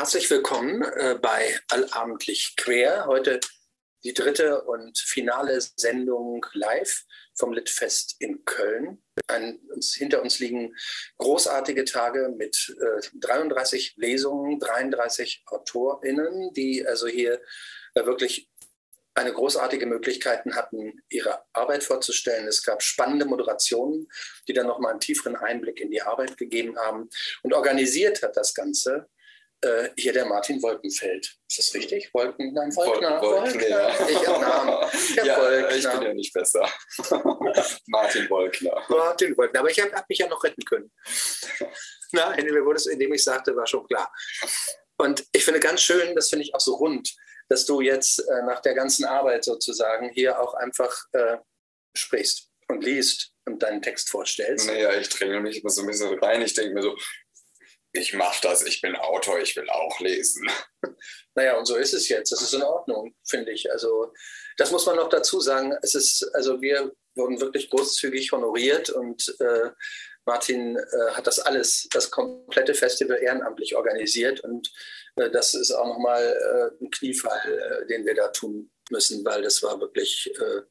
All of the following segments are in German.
herzlich willkommen äh, bei Allabendlich Quer. Heute die dritte und finale Sendung live vom Litfest in Köln. Ein, hinter uns liegen großartige Tage mit äh, 33 Lesungen, 33 AutorInnen, die also hier äh, wirklich eine großartige Möglichkeit hatten, ihre Arbeit vorzustellen. Es gab spannende Moderationen, die dann nochmal einen tieferen Einblick in die Arbeit gegeben haben. Und organisiert hat das Ganze äh, hier der Martin Wolkenfeld. Ist das richtig? Wolken, nein, Wolkner. Wolken, Wolkner. Ja. Ich habe Namen. Der ja, Wolkner. ich bin ja nicht besser. Martin Wolkner. Martin Wolkner, aber ich habe hab mich ja noch retten können. Nein, mir wurde es, indem ich sagte, war schon klar. Und ich finde ganz schön, das finde ich auch so rund, dass du jetzt äh, nach der ganzen Arbeit sozusagen hier auch einfach äh, sprichst und liest und deinen Text vorstellst. Naja, ich dränge mich immer so ein bisschen rein. Ich denke mir so, ich mache das, ich bin Autor, ich will auch lesen. Naja, und so ist es jetzt. Das ist in Ordnung, finde ich. Also, das muss man noch dazu sagen. Es ist, also wir wurden wirklich großzügig honoriert und äh, Martin äh, hat das alles, das komplette Festival ehrenamtlich organisiert und äh, das ist auch nochmal äh, ein Kniefall, äh, den wir da tun müssen, weil das war wirklich äh,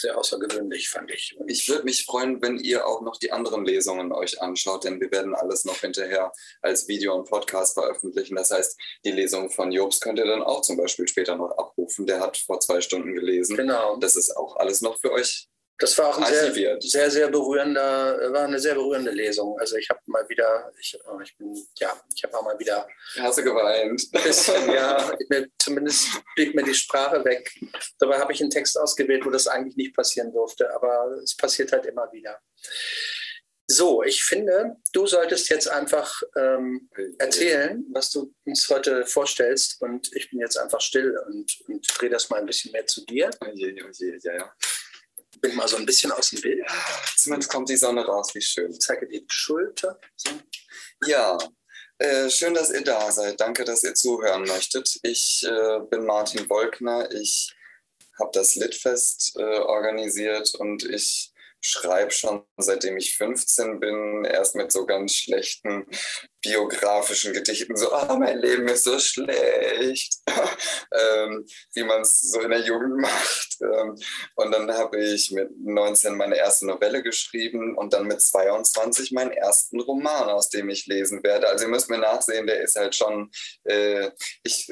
sehr außergewöhnlich, fand ich. Und ich würde mich freuen, wenn ihr auch noch die anderen Lesungen euch anschaut, denn wir werden alles noch hinterher als Video und Podcast veröffentlichen. Das heißt, die Lesung von Jobs könnt ihr dann auch zum Beispiel später noch abrufen. Der hat vor zwei Stunden gelesen. Genau. Das ist auch alles noch für euch das war auch ein sehr, sehr, sehr berührender, war eine sehr berührende Lesung. Also ich habe mal wieder, ich, oh, ich bin, ja, ich habe auch mal wieder. Hast du geweint? Ein bisschen, ja. Zumindest blieb mir die Sprache weg. Dabei habe ich einen Text ausgewählt, wo das eigentlich nicht passieren durfte, aber es passiert halt immer wieder. So, ich finde, du solltest jetzt einfach ähm, erzählen, was du uns heute vorstellst. Und ich bin jetzt einfach still und, und drehe das mal ein bisschen mehr zu dir. Ja, ja, ja bin mal so ein bisschen aus dem Bild. Zumindest kommt die Sonne raus, wie schön. Ich zeige die Schulter. So. Ja, äh, schön, dass ihr da seid. Danke, dass ihr zuhören möchtet. Ich äh, bin Martin Wolkner. Ich habe das Litfest äh, organisiert und ich schreibe schon seitdem ich 15 bin, erst mit so ganz schlechten biografischen Gedichten, so, ah, mein Leben ist so schlecht, ähm, wie man es so in der Jugend macht. Ähm, und dann habe ich mit 19 meine erste Novelle geschrieben und dann mit 22 meinen ersten Roman, aus dem ich lesen werde. Also ihr müsst mir nachsehen, der ist halt schon, äh, ich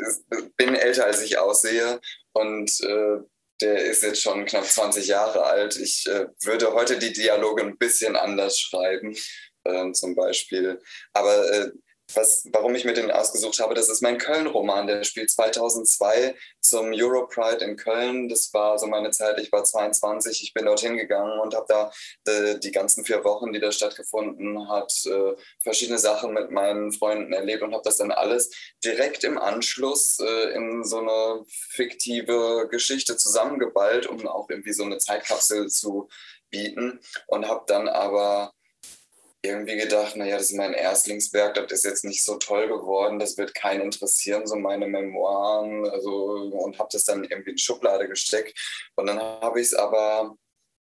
bin älter als ich aussehe und äh, der ist jetzt schon knapp 20 Jahre alt. Ich äh, würde heute die Dialoge ein bisschen anders schreiben, äh, zum Beispiel. Aber äh, was, warum ich mir den ausgesucht habe, das ist mein Köln-Roman. Der spielt 2002 zum Europride in Köln. Das war so meine Zeit. Ich war 22. Ich bin dorthin gegangen und habe da die, äh, die, ganzen vier Wochen, die da stattgefunden hat, äh, verschiedene Sachen mit meinen Freunden erlebt und habe das dann alles direkt im Anschluss äh, in so eine fiktive Geschichte zusammengeballt, um auch irgendwie so eine Zeitkapsel zu bieten und habe dann aber irgendwie gedacht, naja, das ist mein Erstlingswerk, das ist jetzt nicht so toll geworden, das wird keinen interessieren, so meine Memoiren, also, und habe das dann irgendwie in die Schublade gesteckt. Und dann habe ich es aber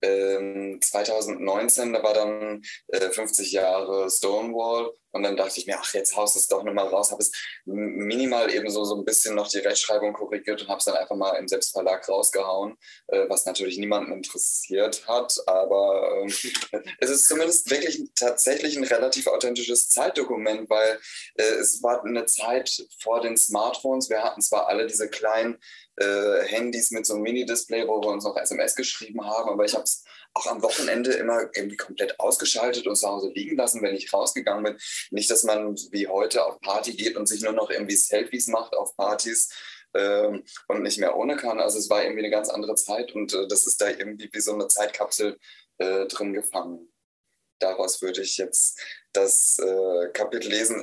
2019, ähm, da war dann äh, 50 Jahre Stonewall und dann dachte ich mir, ach, jetzt haust du es doch nochmal raus, habe es minimal eben so, so ein bisschen noch die Rechtschreibung korrigiert und habe es dann einfach mal im Selbstverlag rausgehauen, äh, was natürlich niemanden interessiert hat, aber äh, es ist zumindest wirklich tatsächlich ein relativ authentisches Zeitdokument, weil äh, es war eine Zeit vor den Smartphones, wir hatten zwar alle diese kleinen äh, Handys mit so einem Mini-Display, wo wir uns noch SMS geschrieben haben, aber ich habe es auch am Wochenende immer irgendwie komplett ausgeschaltet und zu Hause liegen lassen, wenn ich rausgegangen bin. Nicht, dass man wie heute auf Party geht und sich nur noch irgendwie Selfies macht auf Partys ähm, und nicht mehr ohne kann. Also es war irgendwie eine ganz andere Zeit und äh, das ist da irgendwie wie so eine Zeitkapsel äh, drin gefangen. Daraus würde ich jetzt das äh, Kapitel lesen.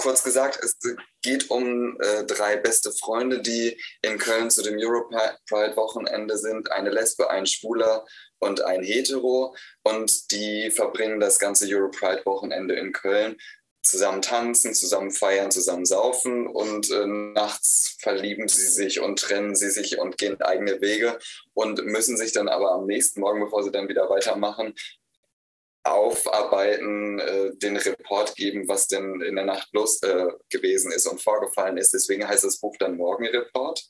Kurz gesagt, es geht um äh, drei beste Freunde, die in Köln zu dem Europride-Wochenende sind. Eine Lesbe, ein Schwuler und ein Hetero. Und die verbringen das ganze Europride-Wochenende in Köln. Zusammen tanzen, zusammen feiern, zusammen saufen und äh, nachts verlieben sie sich und trennen sie sich und gehen eigene Wege und müssen sich dann aber am nächsten Morgen, bevor sie dann wieder weitermachen, aufarbeiten, äh, den Report geben, was denn in der Nacht los äh, gewesen ist und vorgefallen ist. Deswegen heißt das Buch dann Morgenreport.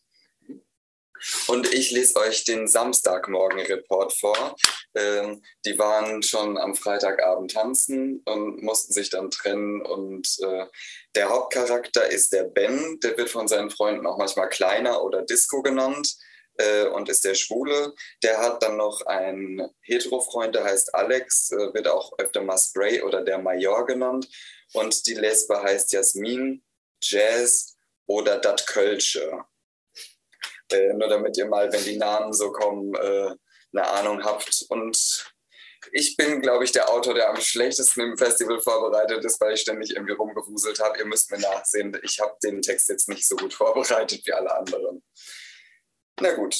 Und ich lese euch den Samstagmorgen-Report vor. Ähm, die waren schon am Freitagabend tanzen und mussten sich dann trennen. Und äh, der Hauptcharakter ist der Ben. Der wird von seinen Freunden auch manchmal Kleiner oder Disco genannt äh, und ist der Schwule. Der hat dann noch einen Hetero-Freund, der heißt Alex, äh, wird auch öfter mal Spray oder der Major genannt. Und die Lesbe heißt Jasmin, Jazz oder Dat Kölsche. Äh, nur damit ihr mal, wenn die Namen so kommen, äh, eine Ahnung habt. Und ich bin, glaube ich, der Autor, der am schlechtesten im Festival vorbereitet ist, weil ich ständig irgendwie rumgewuselt habe. Ihr müsst mir nachsehen, ich habe den Text jetzt nicht so gut vorbereitet wie alle anderen. Na gut.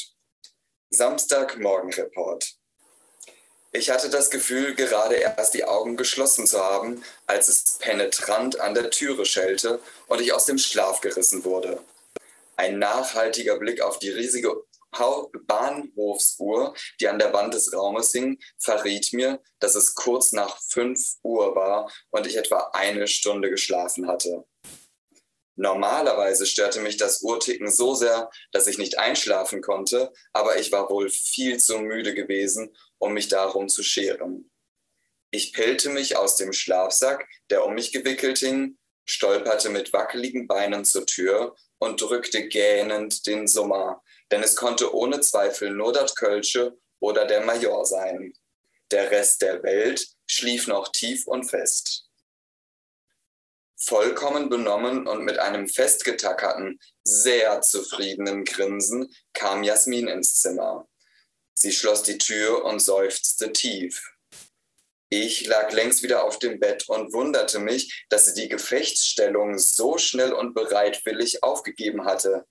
Samstagmorgenreport. Ich hatte das Gefühl, gerade erst die Augen geschlossen zu haben, als es penetrant an der Türe schellte und ich aus dem Schlaf gerissen wurde. Ein nachhaltiger Blick auf die riesige Bahnhofsuhr, die an der Wand des Raumes hing, verriet mir, dass es kurz nach 5 Uhr war und ich etwa eine Stunde geschlafen hatte. Normalerweise störte mich das Uhrticken so sehr, dass ich nicht einschlafen konnte, aber ich war wohl viel zu müde gewesen, um mich darum zu scheren. Ich pellte mich aus dem Schlafsack, der um mich gewickelt hing, stolperte mit wackeligen Beinen zur Tür und drückte gähnend den Summer, denn es konnte ohne Zweifel nur das Kölsche oder der Major sein. Der Rest der Welt schlief noch tief und fest. Vollkommen benommen und mit einem festgetackerten, sehr zufriedenen Grinsen kam Jasmin ins Zimmer. Sie schloss die Tür und seufzte tief. Ich lag längst wieder auf dem Bett und wunderte mich, dass sie die Gefechtsstellung so schnell und bereitwillig aufgegeben hatte.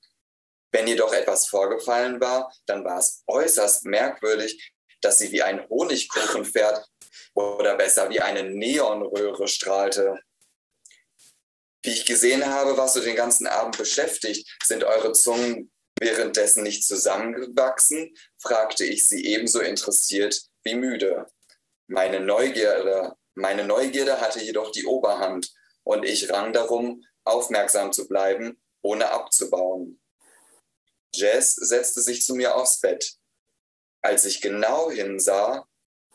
Wenn jedoch etwas vorgefallen war, dann war es äußerst merkwürdig, dass sie wie ein Honigkuchenpferd oder besser wie eine Neonröhre strahlte. Wie ich gesehen habe, was du den ganzen Abend beschäftigt, sind eure Zungen währenddessen nicht zusammengewachsen? fragte ich sie ebenso interessiert wie müde. Meine Neugierde, meine Neugierde hatte jedoch die Oberhand und ich rang darum, aufmerksam zu bleiben, ohne abzubauen. Jess setzte sich zu mir aufs Bett. Als ich genau hinsah,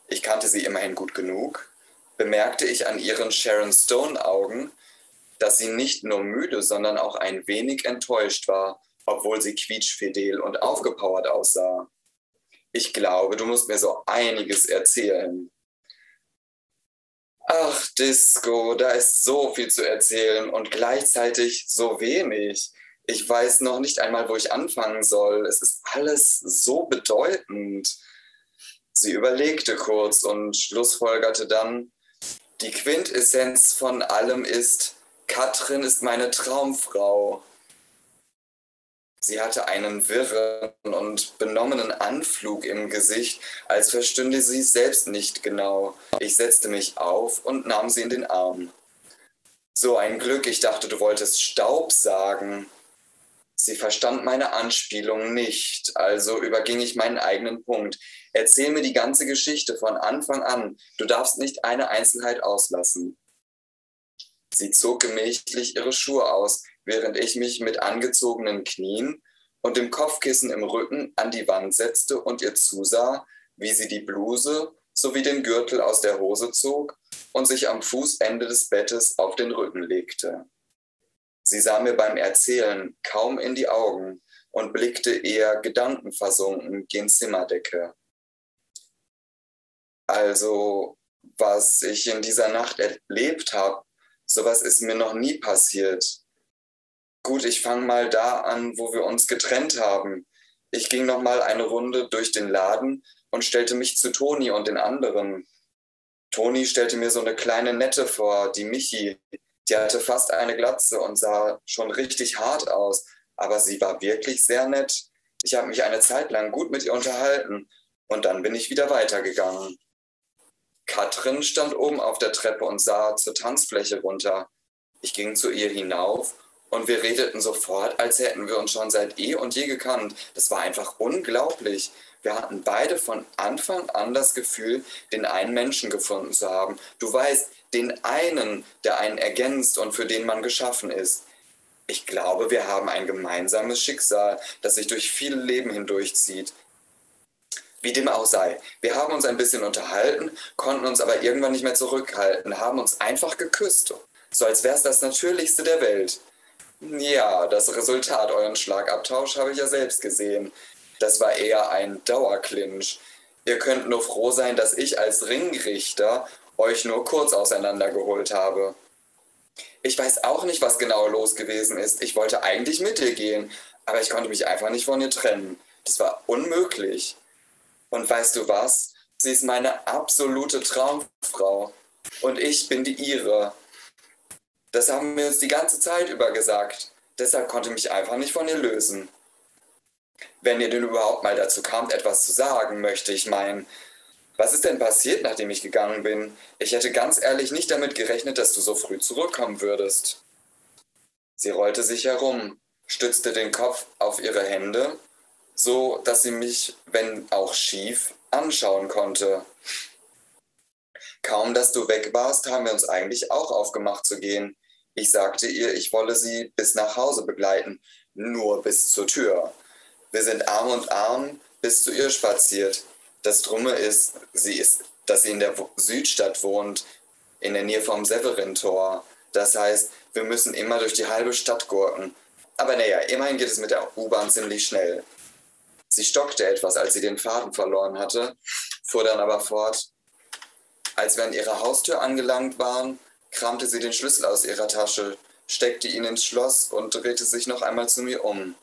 ich kannte sie immerhin gut genug, bemerkte ich an ihren Sharon Stone Augen, dass sie nicht nur müde, sondern auch ein wenig enttäuscht war, obwohl sie quietschfidel und aufgepowert aussah. Ich glaube, du musst mir so einiges erzählen. Ach, Disco, da ist so viel zu erzählen und gleichzeitig so wenig. Ich weiß noch nicht einmal, wo ich anfangen soll. Es ist alles so bedeutend. Sie überlegte kurz und schlussfolgerte dann, die Quintessenz von allem ist, Katrin ist meine Traumfrau. Sie hatte einen wirren und benommenen Anflug im Gesicht, als verstünde sie selbst nicht genau. Ich setzte mich auf und nahm sie in den Arm. So ein Glück, ich dachte, du wolltest Staub sagen. Sie verstand meine Anspielung nicht, also überging ich meinen eigenen Punkt. Erzähl mir die ganze Geschichte von Anfang an. Du darfst nicht eine Einzelheit auslassen. Sie zog gemächlich ihre Schuhe aus, während ich mich mit angezogenen Knien und dem Kopfkissen im Rücken an die Wand setzte und ihr zusah, wie sie die Bluse sowie den Gürtel aus der Hose zog und sich am Fußende des Bettes auf den Rücken legte. Sie sah mir beim Erzählen kaum in die Augen und blickte eher gedankenversunken gen Zimmerdecke. Also, was ich in dieser Nacht erlebt habe, Sowas ist mir noch nie passiert. Gut, ich fange mal da an, wo wir uns getrennt haben. Ich ging noch mal eine Runde durch den Laden und stellte mich zu Toni und den anderen. Toni stellte mir so eine kleine Nette vor, die Michi. Die hatte fast eine Glatze und sah schon richtig hart aus, aber sie war wirklich sehr nett. Ich habe mich eine Zeit lang gut mit ihr unterhalten und dann bin ich wieder weitergegangen. Katrin stand oben auf der Treppe und sah zur Tanzfläche runter. Ich ging zu ihr hinauf Und wir redeten sofort, als hätten wir uns schon seit eh und je gekannt. Das war einfach unglaublich. Wir hatten beide von Anfang an das Gefühl, den einen Menschen gefunden zu haben. Du weißt, den einen, der einen ergänzt und für den man geschaffen ist. Ich glaube, wir haben ein gemeinsames Schicksal, das sich durch viele Leben hindurchzieht. Wie dem auch sei, wir haben uns ein bisschen unterhalten, konnten uns aber irgendwann nicht mehr zurückhalten, haben uns einfach geküsst, so als wäre es das Natürlichste der Welt. Ja, das Resultat euren Schlagabtausch habe ich ja selbst gesehen. Das war eher ein Dauerclinch. Ihr könnt nur froh sein, dass ich als Ringrichter euch nur kurz auseinandergeholt habe. Ich weiß auch nicht, was genau los gewesen ist. Ich wollte eigentlich mit dir gehen, aber ich konnte mich einfach nicht von ihr trennen. Das war unmöglich. Und weißt du was? Sie ist meine absolute Traumfrau. Und ich bin die ihre. Das haben wir uns die ganze Zeit über gesagt. Deshalb konnte ich mich einfach nicht von ihr lösen. Wenn ihr denn überhaupt mal dazu kamt, etwas zu sagen, möchte ich meinen. Was ist denn passiert, nachdem ich gegangen bin? Ich hätte ganz ehrlich nicht damit gerechnet, dass du so früh zurückkommen würdest. Sie rollte sich herum, stützte den Kopf auf ihre Hände, so dass sie mich, wenn auch schief, anschauen konnte. Kaum dass du weg warst, haben wir uns eigentlich auch aufgemacht zu gehen. Ich sagte ihr, ich wolle sie bis nach Hause begleiten, nur bis zur Tür. Wir sind Arm und Arm bis zu ihr spaziert. Das Drumme ist, sie ist, dass sie in der Südstadt wohnt, in der Nähe vom Severin-Tor. Das heißt, wir müssen immer durch die halbe Stadt gurken. Aber naja, immerhin geht es mit der U-Bahn ziemlich schnell. Sie stockte etwas, als sie den Faden verloren hatte, fuhr dann aber fort. Als wir an ihrer Haustür angelangt waren, kramte sie den Schlüssel aus ihrer Tasche, steckte ihn ins Schloss und drehte sich noch einmal zu mir um.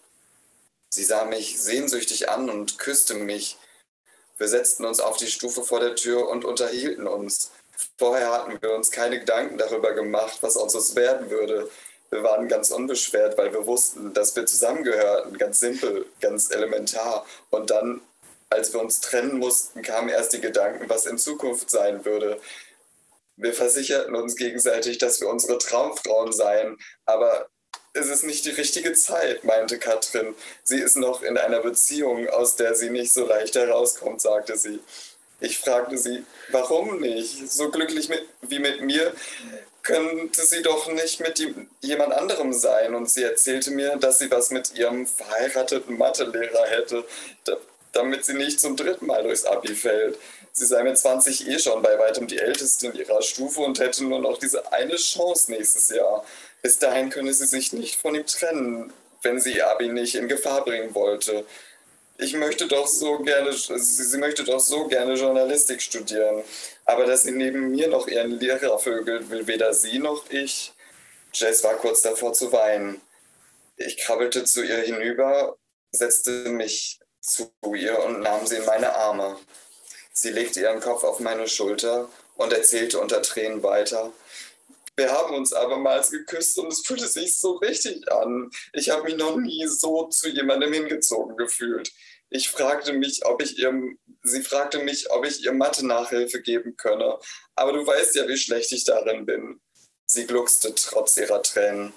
Sie sah mich sehnsüchtig an und küsste mich, wir setzten uns auf die Stufe vor der Tür und unterhielten uns. Vorher hatten wir uns keine Gedanken darüber gemacht, was aus uns werden würde. Wir waren ganz unbeschwert, weil wir wussten, dass wir zusammengehörten, ganz simpel, ganz elementar. Und dann, als wir uns trennen mussten, kamen erst die Gedanken, was in Zukunft sein würde. Wir versicherten uns gegenseitig, dass wir unsere Traumfrauen seien, aber es ist nicht die richtige Zeit, meinte Katrin. Sie ist noch in einer Beziehung, aus der sie nicht so leicht herauskommt, sagte sie. Ich fragte sie, warum nicht? So glücklich mit, wie mit mir könnte sie doch nicht mit jemand anderem sein. Und sie erzählte mir, dass sie was mit ihrem verheirateten Mathelehrer hätte, damit sie nicht zum dritten Mal durchs Abi fällt. Sie sei mit 20 eh schon bei weitem die Älteste in ihrer Stufe und hätte nur noch diese eine Chance nächstes Jahr. Bis dahin könne sie sich nicht von ihm trennen, wenn sie Abi nicht in Gefahr bringen wollte. Ich möchte doch so gerne, sie, möchte doch so gerne Journalistik studieren. Aber dass sie neben mir noch ihren Lehrer vögelt, will weder sie noch ich. Jess war kurz davor zu weinen. Ich krabbelte zu ihr hinüber, setzte mich zu ihr und nahm sie in meine Arme. Sie legte ihren Kopf auf meine Schulter und erzählte unter Tränen weiter. Wir haben uns abermals geküsst und es fühlte sich so richtig an. Ich habe mich noch nie so zu jemandem hingezogen gefühlt. Ich fragte mich, ob ich ihr, sie fragte mich, ob ich ihr Mathe-Nachhilfe geben könne. Aber du weißt ja, wie schlecht ich darin bin. Sie gluckste trotz ihrer Tränen.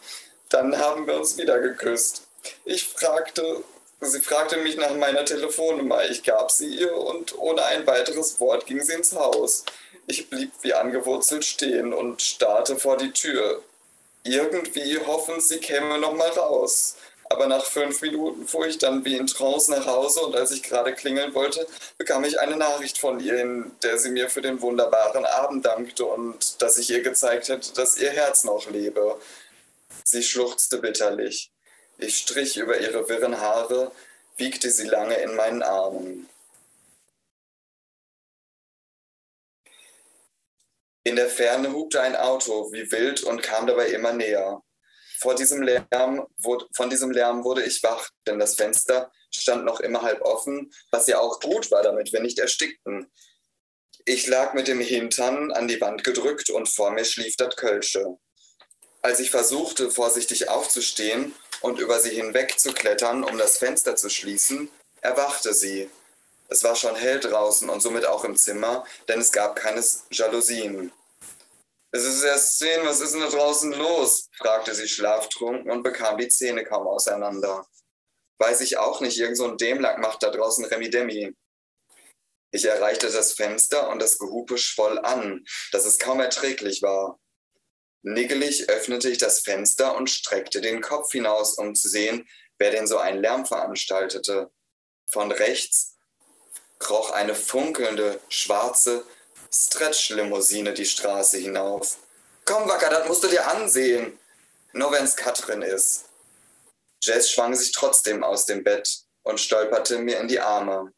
Dann haben wir uns wieder geküsst. Ich fragte, sie fragte mich nach meiner Telefonnummer. Ich gab sie ihr und ohne ein weiteres Wort ging sie ins Haus. Ich blieb wie angewurzelt stehen und starrte vor die Tür. Irgendwie hoffen, sie käme noch mal raus. Aber nach fünf Minuten fuhr ich dann wie in Trance nach Hause und als ich gerade klingeln wollte, bekam ich eine Nachricht von ihr, in der sie mir für den wunderbaren Abend dankte und dass ich ihr gezeigt hätte, dass ihr Herz noch lebe. Sie schluchzte bitterlich. Ich strich über ihre wirren Haare, wiegte sie lange in meinen Armen. In der Ferne hupte ein Auto wie wild und kam dabei immer näher. Vor diesem Lärm, von diesem Lärm wurde ich wach, denn das Fenster stand noch immer halb offen, was ja auch gut war, damit wir nicht erstickten. Ich lag mit dem Hintern an die Wand gedrückt und vor mir schlief das Kölsche. Als ich versuchte, vorsichtig aufzustehen und über sie hinweg zu klettern, um das Fenster zu schließen, erwachte sie es war schon hell draußen und somit auch im Zimmer, denn es gab keine Jalousien. Es ist erst zehn, was ist denn da draußen los? fragte sie schlaftrunken und bekam die Zähne kaum auseinander. Weiß ich auch nicht, irgend so ein Dämlack macht da draußen Remi Demi. Ich erreichte das Fenster und das Gehupe schwoll an, dass es kaum erträglich war. Niggelig öffnete ich das Fenster und streckte den Kopf hinaus, um zu sehen, wer denn so einen Lärm veranstaltete. Von rechts kroch eine funkelnde, schwarze Stretch-Limousine die Straße hinauf. Komm, Wacker, das musst du dir ansehen. Nur wenn's Katrin ist. Jess schwang sich trotzdem aus dem Bett und stolperte mir in die Arme.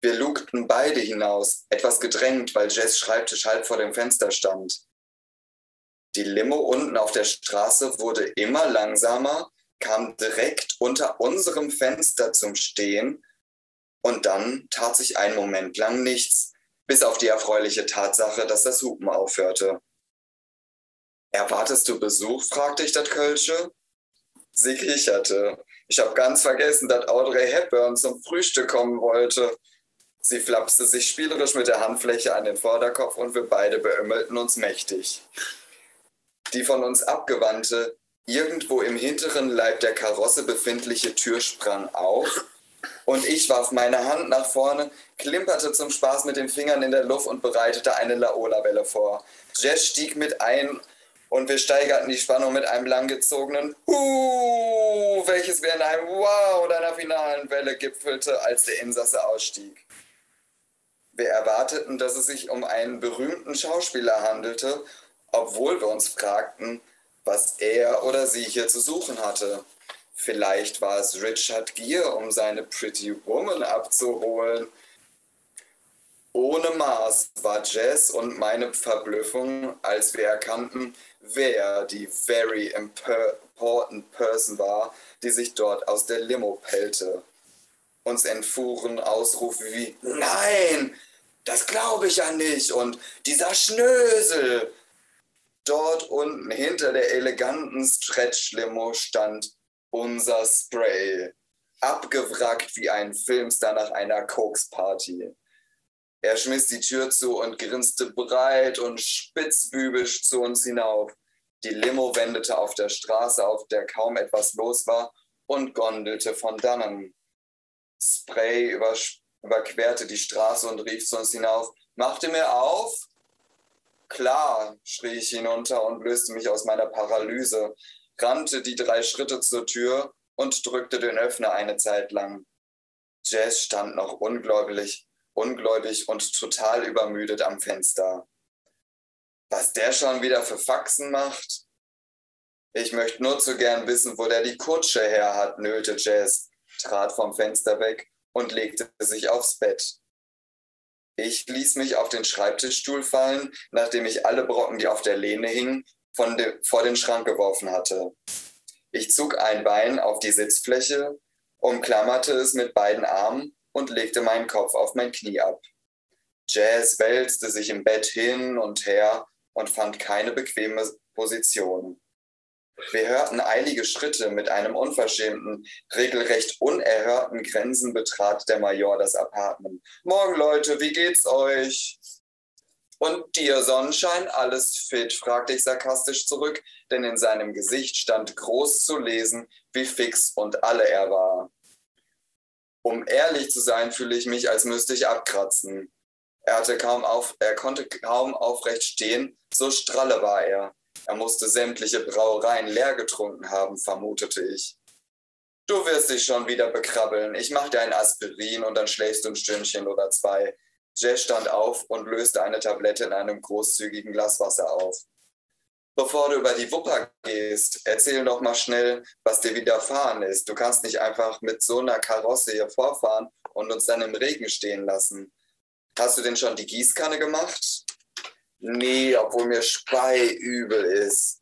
Wir lugten beide hinaus, etwas gedrängt, weil Jess Schreibtisch halb vor dem Fenster stand. Die Limo unten auf der Straße wurde immer langsamer, kam direkt unter unserem Fenster zum Stehen und dann tat sich ein Moment lang nichts, bis auf die erfreuliche Tatsache, dass das Hupen aufhörte. Erwartest du Besuch? fragte ich das Kölsche. Sie kicherte. Ich habe ganz vergessen, dass Audrey Hepburn zum Frühstück kommen wollte. Sie flapste sich spielerisch mit der Handfläche an den Vorderkopf und wir beide beömmelten uns mächtig. Die von uns abgewandte, irgendwo im hinteren Leib der Karosse befindliche Tür sprang auf und ich warf meine Hand nach vorne, klimperte zum Spaß mit den Fingern in der Luft und bereitete eine Laola-Welle vor. Jess stieg mit ein und wir steigerten die Spannung mit einem langgezogenen Huh, welches wir in einem Wow oder einer finalen Welle gipfelte, als der Insasse ausstieg. Wir erwarteten, dass es sich um einen berühmten Schauspieler handelte obwohl wir uns fragten, was er oder sie hier zu suchen hatte. Vielleicht war es Richard Gere, um seine Pretty Woman abzuholen. Ohne Maß war Jess und meine Verblüffung, als wir erkannten, wer die very important person war, die sich dort aus der Limo pellte. Uns entfuhren Ausrufe wie Nein, das glaube ich ja nicht und dieser Schnösel Dort unten hinter der eleganten Stretch-Limo stand unser Spray, abgewrackt wie ein Filmstar nach einer Koks-Party. Er schmiss die Tür zu und grinste breit und spitzbübisch zu uns hinauf. Die Limo wendete auf der Straße, auf der kaum etwas los war, und gondelte von dannen. Spray überquerte die Straße und rief zu uns hinauf: Machte mir auf! Klar, schrie ich hinunter und löste mich aus meiner Paralyse, rannte die drei Schritte zur Tür und drückte den Öffner eine Zeit lang. Jess stand noch ungläubig, ungläubig und total übermüdet am Fenster. Was der schon wieder für Faxen macht? Ich möchte nur zu gern wissen, wo der die Kutsche her hat, nölte Jess, trat vom Fenster weg und legte sich aufs Bett. Ich ließ mich auf den Schreibtischstuhl fallen, nachdem ich alle Brocken, die auf der Lehne hingen, de, vor den Schrank geworfen hatte. Ich zog ein Bein auf die Sitzfläche, umklammerte es mit beiden Armen und legte meinen Kopf auf mein Knie ab. Jazz wälzte sich im Bett hin und her und fand keine bequeme Position. Wir hörten eilige Schritte. Mit einem unverschämten, regelrecht unerhörten Grenzen betrat der Major das Apartment. Morgen, Leute, wie geht's euch? Und dir, Sonnenschein, alles fit? fragte ich sarkastisch zurück, denn in seinem Gesicht stand groß zu lesen, wie fix und alle er war. Um ehrlich zu sein, fühle ich mich, als müsste ich abkratzen. Er, hatte kaum auf, er konnte kaum aufrecht stehen, so stralle war er. Er musste sämtliche Brauereien leer getrunken haben, vermutete ich. Du wirst dich schon wieder bekrabbeln. Ich mach dir ein Aspirin und dann schläfst du ein Stündchen oder zwei. Jess stand auf und löste eine Tablette in einem großzügigen Glas Wasser auf. Bevor du über die Wupper gehst, erzähl doch mal schnell, was dir widerfahren ist. Du kannst nicht einfach mit so einer Karosse hier vorfahren und uns dann im Regen stehen lassen. Hast du denn schon die Gießkanne gemacht? Nee, obwohl mir speiübel ist.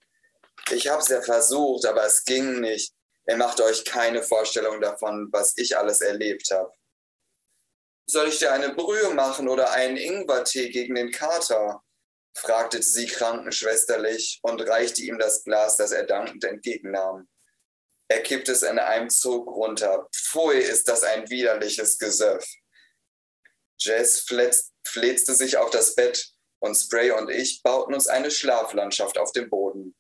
Ich habe es ja versucht, aber es ging nicht. Ihr macht euch keine Vorstellung davon, was ich alles erlebt habe. Soll ich dir eine Brühe machen oder einen Ingwertee gegen den Kater? fragte sie krankenschwesterlich und reichte ihm das Glas, das er dankend entgegennahm. Er kippte es in einem Zug runter. Pfui, ist das ein widerliches Gesöff. Jess fletzte sich auf das Bett und Spray und ich bauten uns eine Schlaflandschaft auf dem Boden.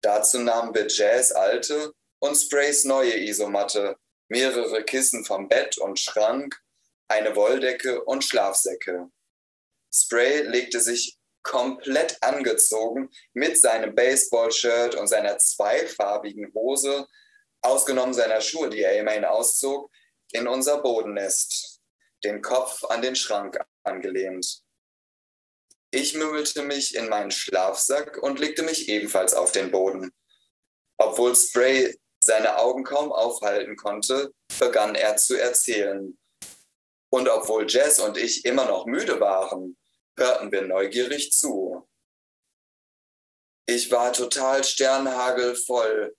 Dazu nahmen wir Jazz alte und Sprays neue Isomatte, mehrere Kissen vom Bett und Schrank, eine Wolldecke und Schlafsäcke. Spray legte sich komplett angezogen mit seinem Baseballshirt und seiner zweifarbigen Hose, ausgenommen seiner Schuhe, die er immerhin auszog, in unser Bodennest, den Kopf an den Schrank angelehnt. Ich mümmelte mich in meinen Schlafsack und legte mich ebenfalls auf den Boden. Obwohl Spray seine Augen kaum aufhalten konnte, begann er zu erzählen. Und obwohl Jess und ich immer noch müde waren, hörten wir neugierig zu. Ich war total sternhagelvoll.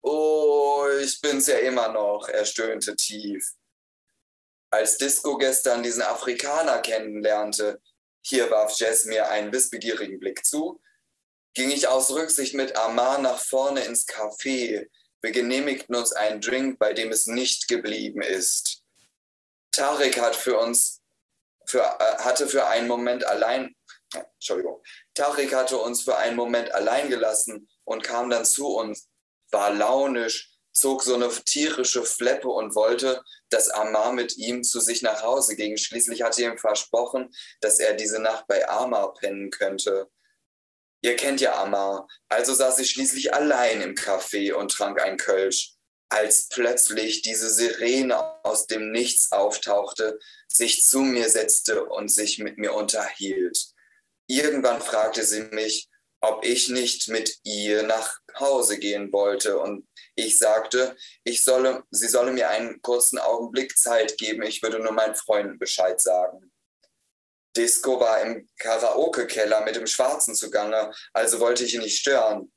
Oh, ich bin's ja immer noch, er stöhnte tief. Als Disco gestern diesen Afrikaner kennenlernte, hier warf Jess mir einen wissbegierigen Blick zu, ging ich aus Rücksicht mit Amar nach vorne ins Café. Wir genehmigten uns einen Drink, bei dem es nicht geblieben ist. Tarek hat für uns, für, äh, hatte für einen Moment allein, äh, Entschuldigung, Tarek hatte uns für einen Moment allein gelassen und kam dann zu uns, war launisch, zog so eine tierische Fleppe und wollte, dass Amar mit ihm zu sich nach Hause ging. Schließlich hatte er ihm versprochen, dass er diese Nacht bei Amar pennen könnte. Ihr kennt ja Amar, also saß ich schließlich allein im Café und trank ein Kölsch, als plötzlich diese Sirene aus dem Nichts auftauchte, sich zu mir setzte und sich mit mir unterhielt. Irgendwann fragte sie mich, ob ich nicht mit ihr nach Hause gehen wollte. Und ich sagte, ich solle, sie solle mir einen kurzen Augenblick Zeit geben, ich würde nur meinen Freunden Bescheid sagen. Disco war im Karaoke-Keller mit dem Schwarzen zugange, also wollte ich ihn nicht stören.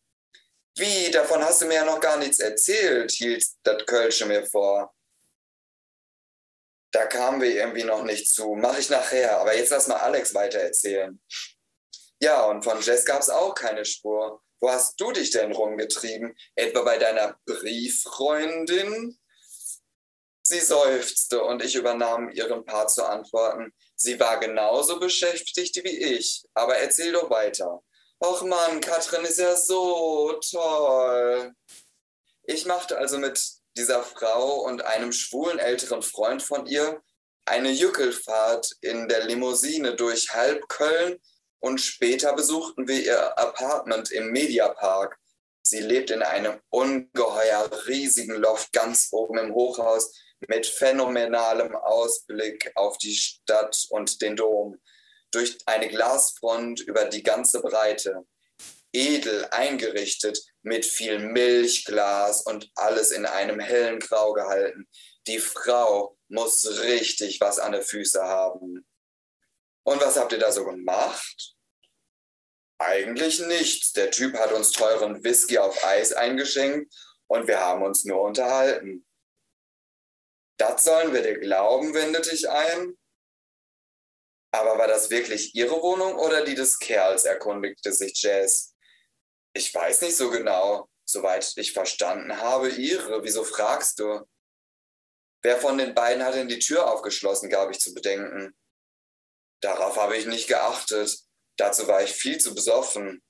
Wie, davon hast du mir ja noch gar nichts erzählt, hielt das Kölsche mir vor. Da kamen wir irgendwie noch nicht zu. Mach ich nachher, aber jetzt lass mal Alex weitererzählen. Ja, und von Jess gab es auch keine Spur. Wo hast du dich denn rumgetrieben? Etwa bei deiner Brieffreundin? Sie seufzte und ich übernahm ihren Part zu antworten. Sie war genauso beschäftigt wie ich, aber erzähl doch weiter. Och Mann, Katrin ist ja so toll. Ich machte also mit dieser Frau und einem schwulen älteren Freund von ihr eine Jückelfahrt in der Limousine durch halb Köln und später besuchten wir ihr Apartment im Mediapark. Sie lebt in einem ungeheuer riesigen Loft ganz oben im Hochhaus mit phänomenalem Ausblick auf die Stadt und den Dom, durch eine Glasfront über die ganze Breite. Edel eingerichtet, mit viel Milchglas und alles in einem hellen Grau gehalten. Die Frau muss richtig was an den Füßen haben. Und was habt ihr da so gemacht? Eigentlich nichts. Der Typ hat uns teuren Whisky auf Eis eingeschenkt und wir haben uns nur unterhalten. Das sollen wir dir glauben, wendete ich ein. Aber war das wirklich ihre Wohnung oder die des Kerls, erkundigte sich Jazz. Ich weiß nicht so genau. Soweit ich verstanden habe, ihre. Wieso fragst du? Wer von den beiden hat denn die Tür aufgeschlossen, gab ich zu bedenken. Darauf habe ich nicht geachtet. Dazu war ich viel zu besoffen.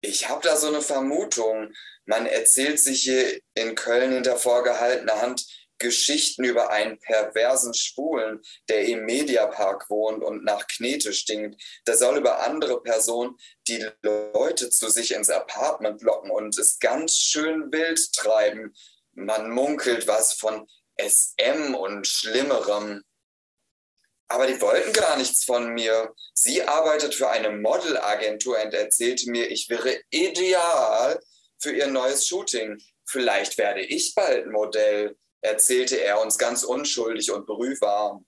Ich habe da so eine Vermutung. Man erzählt sich hier in Köln hinter vorgehaltener Hand Geschichten über einen perversen Schwulen, der im Mediapark wohnt und nach Knete stinkt. Der soll über andere Personen die Leute zu sich ins Apartment locken und es ganz schön wild treiben. Man munkelt was von SM und Schlimmerem. Aber die wollten gar nichts von mir. Sie arbeitet für eine Modelagentur und erzählte mir, ich wäre ideal für ihr neues Shooting. Vielleicht werde ich bald Modell, erzählte er uns ganz unschuldig und brühwarm.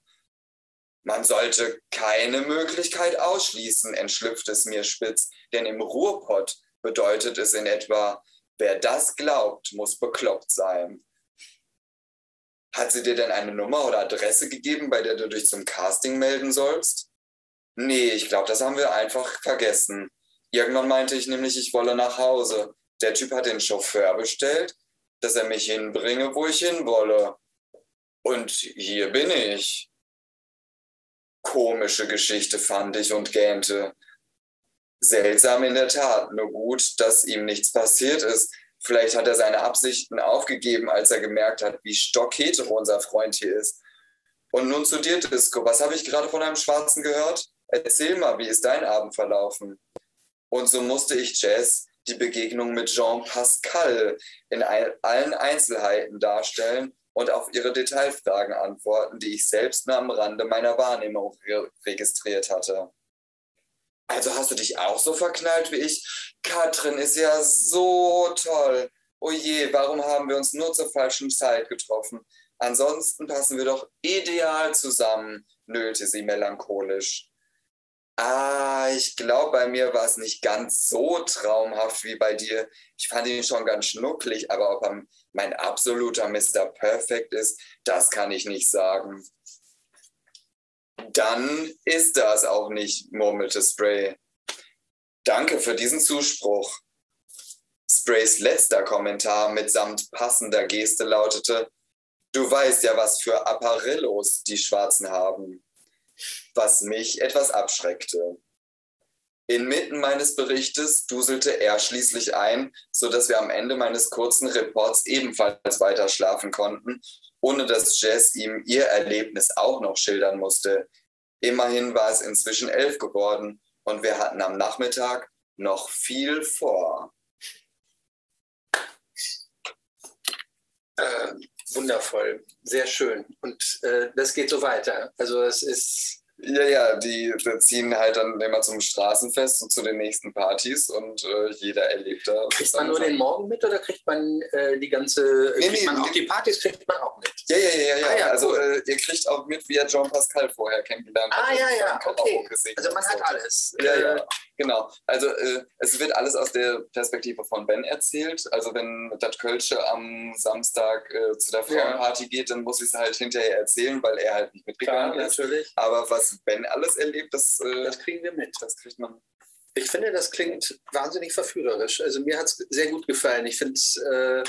Man sollte keine Möglichkeit ausschließen, entschlüpft es mir spitz, denn im Ruhrpott bedeutet es in etwa, wer das glaubt, muss bekloppt sein. Hat sie dir denn eine Nummer oder Adresse gegeben, bei der du dich zum Casting melden sollst? Nee, ich glaube, das haben wir einfach vergessen. Irgendwann meinte ich nämlich, ich wolle nach Hause. Der Typ hat den Chauffeur bestellt, dass er mich hinbringe, wo ich hinwolle. Und hier bin ich. Komische Geschichte fand ich und gähnte. Seltsam in der Tat, nur gut, dass ihm nichts passiert ist. Vielleicht hat er seine Absichten aufgegeben, als er gemerkt hat, wie stockhetero unser Freund hier ist. Und nun zu dir, Disco. Was habe ich gerade von einem Schwarzen gehört? Erzähl mal, wie ist dein Abend verlaufen? Und so musste ich Jess die Begegnung mit Jean Pascal in allen Einzelheiten darstellen und auf ihre Detailfragen antworten, die ich selbst nur am Rande meiner Wahrnehmung re registriert hatte. Also hast du dich auch so verknallt wie ich? Katrin ist ja so toll. Oh je, warum haben wir uns nur zur falschen Zeit getroffen? Ansonsten passen wir doch ideal zusammen, nölte sie melancholisch. Ah, ich glaube, bei mir war es nicht ganz so traumhaft wie bei dir. Ich fand ihn schon ganz schnucklig, aber ob er mein absoluter Mr. Perfect ist, das kann ich nicht sagen. Dann ist das auch nicht, murmelte Spray. Danke für diesen Zuspruch. Sprays letzter Kommentar mitsamt passender Geste lautete, du weißt ja, was für Apparillos die Schwarzen haben was mich etwas abschreckte. Inmitten meines Berichtes duselte er schließlich ein, sodass wir am Ende meines kurzen Reports ebenfalls weiter schlafen konnten, ohne dass Jess ihm ihr Erlebnis auch noch schildern musste. Immerhin war es inzwischen elf geworden und wir hatten am Nachmittag noch viel vor. Äh, wundervoll, sehr schön. Und äh, das geht so weiter. Also es ist ja, ja, die, die, ziehen halt dann immer zum Straßenfest und zu den nächsten Partys und äh, jeder erlebt da. Kriegt man nur den Morgen mit oder kriegt man äh, die ganze, nee, nee, man auch die Partys kriegt man auch mit? Ja, ja, ja, ja. Ah, ja also cool. äh, ihr kriegt auch mit, wie er John Pascal vorher kennengelernt hat. Ah, ja, ja, okay. Also man hat alles. Ja, ja, äh, genau. Also äh, es wird alles aus der Perspektive von Ben erzählt. Also wenn das Kölsche am Samstag äh, zu der Frauenparty ja. geht, dann muss ich es halt hinterher erzählen, weil er halt nicht mitgegangen Klar, ist. Natürlich. Aber was was Ben alles erlebt, das, äh, das kriegen wir mit. Das kriegt man. Ich finde, das klingt wahnsinnig verführerisch. Also mir hat es sehr gut gefallen. Ich finde es, äh,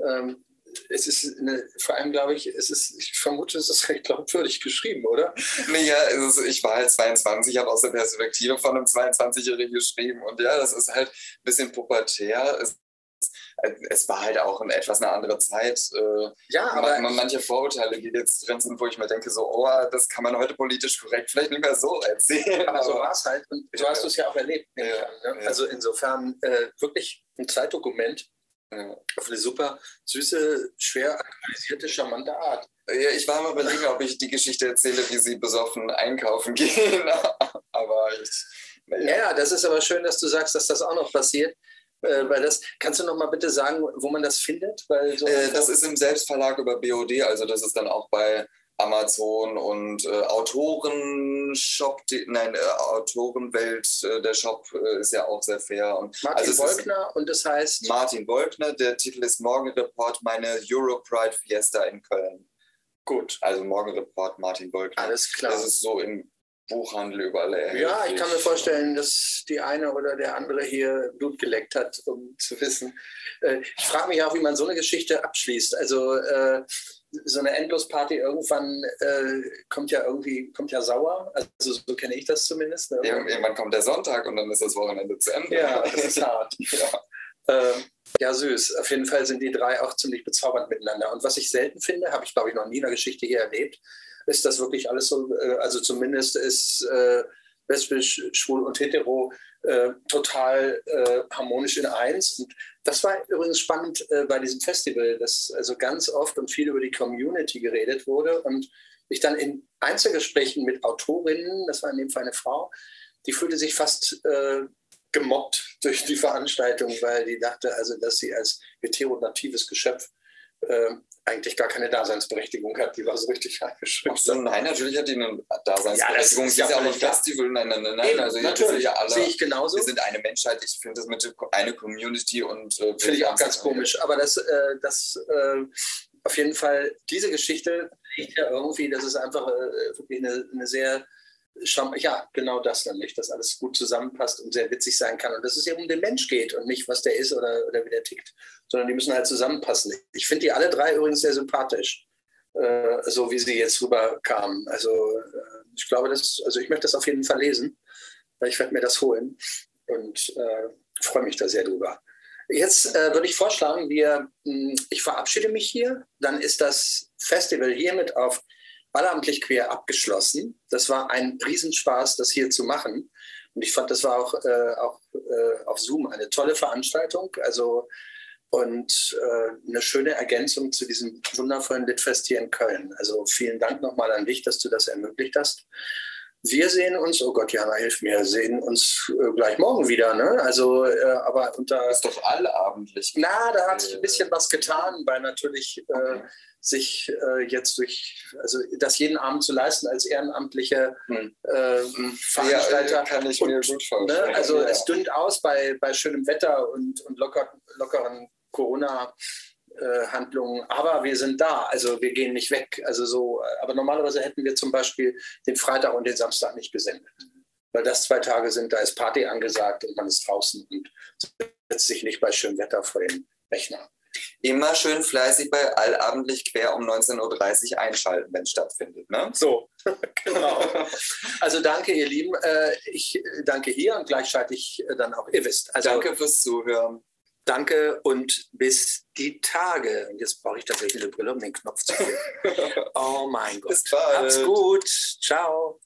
ähm, es ist eine, vor allem glaube ich, es ist, ich vermute, es ist recht glaubwürdig geschrieben, oder? Naja, ist, ich war halt 22, habe aus der Perspektive von einem 22-Jährigen geschrieben und ja, das ist halt ein bisschen pubertär. Es es war halt auch in etwas eine andere Zeit. Äh, ja, aber manche Vorurteile, die jetzt drin sind, wo ich mir denke, so, oh, das kann man heute politisch korrekt vielleicht nicht mehr so erzählen. Aber, aber so war es halt und so hast du es ja auch erlebt. Ja, ne? ja. Also insofern äh, wirklich ein Zeitdokument ja. auf eine super süße, schwer aktualisierte, charmante Art. Ja, ich war mal überlegen, ob ich die Geschichte erzähle, wie sie besoffen einkaufen gehen. aber ich. Ja. ja, das ist aber schön, dass du sagst, dass das auch noch passiert. Äh, weil das, kannst du noch mal bitte sagen, wo man das findet? Weil so äh, das ist im Selbstverlag über BOD, also das ist dann auch bei Amazon und äh, Autorenshop, die, nein, äh, Autorenwelt, äh, der Shop äh, ist ja auch sehr fair. Und, Martin also Wolkner und das heißt? Martin Wolkner, der Titel ist Morgenreport, meine Europride Fiesta in Köln. Gut. Also Morgenreport Martin Wolkner. Alles klar. Das ist so im Buchhandel überall erhältlich. Ja, ich kann mir vorstellen, dass die eine oder der andere hier Blut geleckt hat, um zu wissen. Äh, ich frage mich auch, wie man so eine Geschichte abschließt. Also äh, so eine Endlosparty irgendwann äh, kommt ja irgendwie kommt ja sauer. Also so kenne ich das zumindest. Ne? Irgendwann kommt der Sonntag und dann ist das Wochenende zu Ende. Ja, das ist hart. ja. Ähm, ja, süß. Auf jeden Fall sind die drei auch ziemlich bezaubernd miteinander. Und was ich selten finde, habe ich glaube ich noch nie in der Geschichte hier erlebt, ist das wirklich alles so, äh, also zumindest ist äh, lesbisch, schwul und hetero äh, total äh, harmonisch in eins. Und das war übrigens spannend äh, bei diesem Festival, dass also ganz oft und viel über die Community geredet wurde und ich dann in Einzelgesprächen mit Autorinnen, das war in dem Fall eine Frau, die fühlte sich fast äh, gemobbt durch die Veranstaltung, weil die dachte, also, dass sie als heteronatives Geschöpf äh, eigentlich gar keine Daseinsberechtigung hat. Die war so richtig eingeschränkt. So, nein, natürlich hat die eine Daseinsberechtigung. Ja, das ist ja auch ein Festival. Nein, nein, nein. nein. Also natürlich, ja alle, sehe ich genauso. Wir sind eine Menschheit. Ich finde das mit eine Community und äh, finde ich auch ganz komisch. Aber das, äh, das äh, auf jeden Fall diese Geschichte liegt ja irgendwie. Das ist einfach äh, wirklich eine, eine sehr ja, genau das nämlich, dass alles gut zusammenpasst und sehr witzig sein kann. Und dass es eben um den Mensch geht und nicht, was der ist oder, oder wie der tickt, sondern die müssen halt zusammenpassen. Ich finde die alle drei übrigens sehr sympathisch, äh, so wie sie jetzt rüberkamen. Also äh, ich glaube, das, also ich möchte das auf jeden Fall lesen. Ich werde mir das holen und äh, freue mich da sehr drüber. Jetzt äh, würde ich vorschlagen, wir, mh, ich verabschiede mich hier. Dann ist das Festival hiermit auf Allamtlich Quer abgeschlossen. Das war ein Riesenspaß, das hier zu machen. Und ich fand, das war auch, äh, auch äh, auf Zoom eine tolle Veranstaltung. Also und äh, eine schöne Ergänzung zu diesem wundervollen Litfest hier in Köln. Also vielen Dank nochmal an dich, dass du das ermöglicht hast. Wir sehen uns, oh Gott, Jana, hilf mir, sehen uns äh, gleich morgen wieder, ne? Also, äh, aber unter. Das ist doch allabendlich. Na, da hat sich ein bisschen was getan, weil natürlich äh, okay. sich äh, jetzt durch, also das jeden Abend zu leisten als ehrenamtliche hm. äh, Veranstalter. Ja, kann ich und, mir gut vorstellen. Ne? Also, ja. es dünnt aus bei, bei schönem Wetter und, und locker, lockeren Corona- Handlungen, aber wir sind da, also wir gehen nicht weg. Also so, aber normalerweise hätten wir zum Beispiel den Freitag und den Samstag nicht gesendet, weil das zwei Tage sind, da ist Party angesagt und man ist draußen und setzt sich nicht bei schönem Wetter vor den Rechner. Immer schön fleißig bei allabendlich quer um 19.30 Uhr einschalten, wenn es stattfindet. Ne? So, genau. Also danke, ihr Lieben. Äh, ich danke hier und gleich schalte ich dann auch, ihr wisst. Also, danke fürs Zuhören. Danke und bis die Tage. Und jetzt brauche ich tatsächlich eine Brille, um den Knopf zu drücken. oh mein Gott. Bis bald. Hab's gut. Ciao.